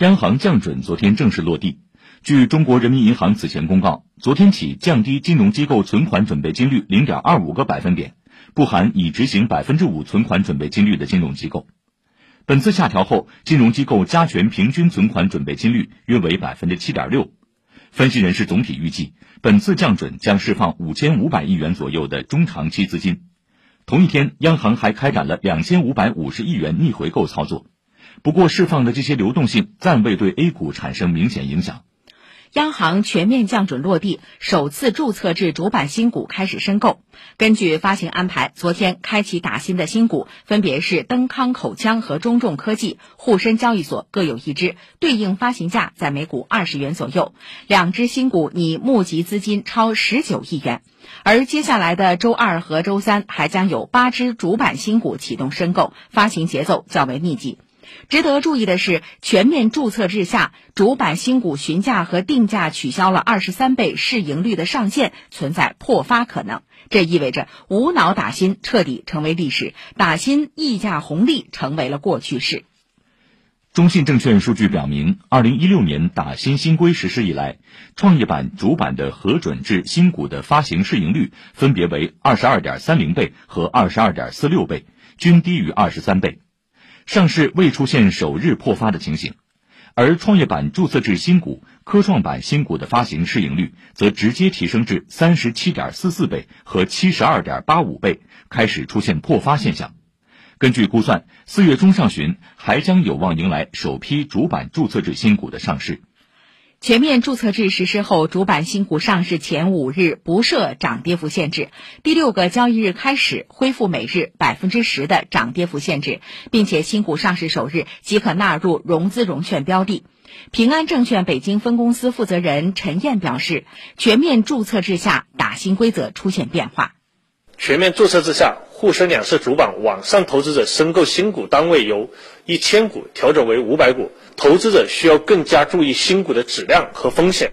央行降准昨天正式落地。据中国人民银行此前公告，昨天起降低金融机构存款准备金率零点二五个百分点，不含已执行百分之五存款准备金率的金融机构。本次下调后，金融机构加权平均存款准备金率约为百分之七点六。分析人士总体预计，本次降准将释放五千五百亿元左右的中长期资金。同一天，央行还开展了两千五百五十亿元逆回购操作。不过，释放的这些流动性暂未对 A 股产生明显影响。央行全面降准落地，首次注册制主板新股开始申购。根据发行安排，昨天开启打新的新股分别是登康口腔和中重科技，沪深交易所各有一只，对应发行价在每股二十元左右。两只新股拟募集资金超十九亿元。而接下来的周二和周三还将有八只主板新股启动申购，发行节奏较为密集。值得注意的是，全面注册制下，主板新股询价和定价取消了二十三倍市盈率的上限，存在破发可能。这意味着无脑打新彻底成为历史，打新溢价红利成为了过去式。中信证券数据表明，二零一六年打新新规实施以来，创业板主板的核准制新股的发行市盈率分别为二十二点三零倍和二十二点四六倍，均低于二十三倍。上市未出现首日破发的情形，而创业板注册制新股、科创板新股的发行市盈率则直接提升至三十七点四四倍和七十二点八五倍，开始出现破发现象。根据估算，四月中上旬还将有望迎来首批主板注册制新股的上市。全面注册制实施后，主板新股上市前五日不设涨跌幅限制，第六个交易日开始恢复每日百分之十的涨跌幅限制，并且新股上市首日即可纳入融资融券标的。平安证券北京分公司负责人陈燕表示，全面注册制下打新规则出现变化。全面注册制下，沪深两市主板网上投资者申购新股单位由一千股调整为五百股。投资者需要更加注意新股的质量和风险。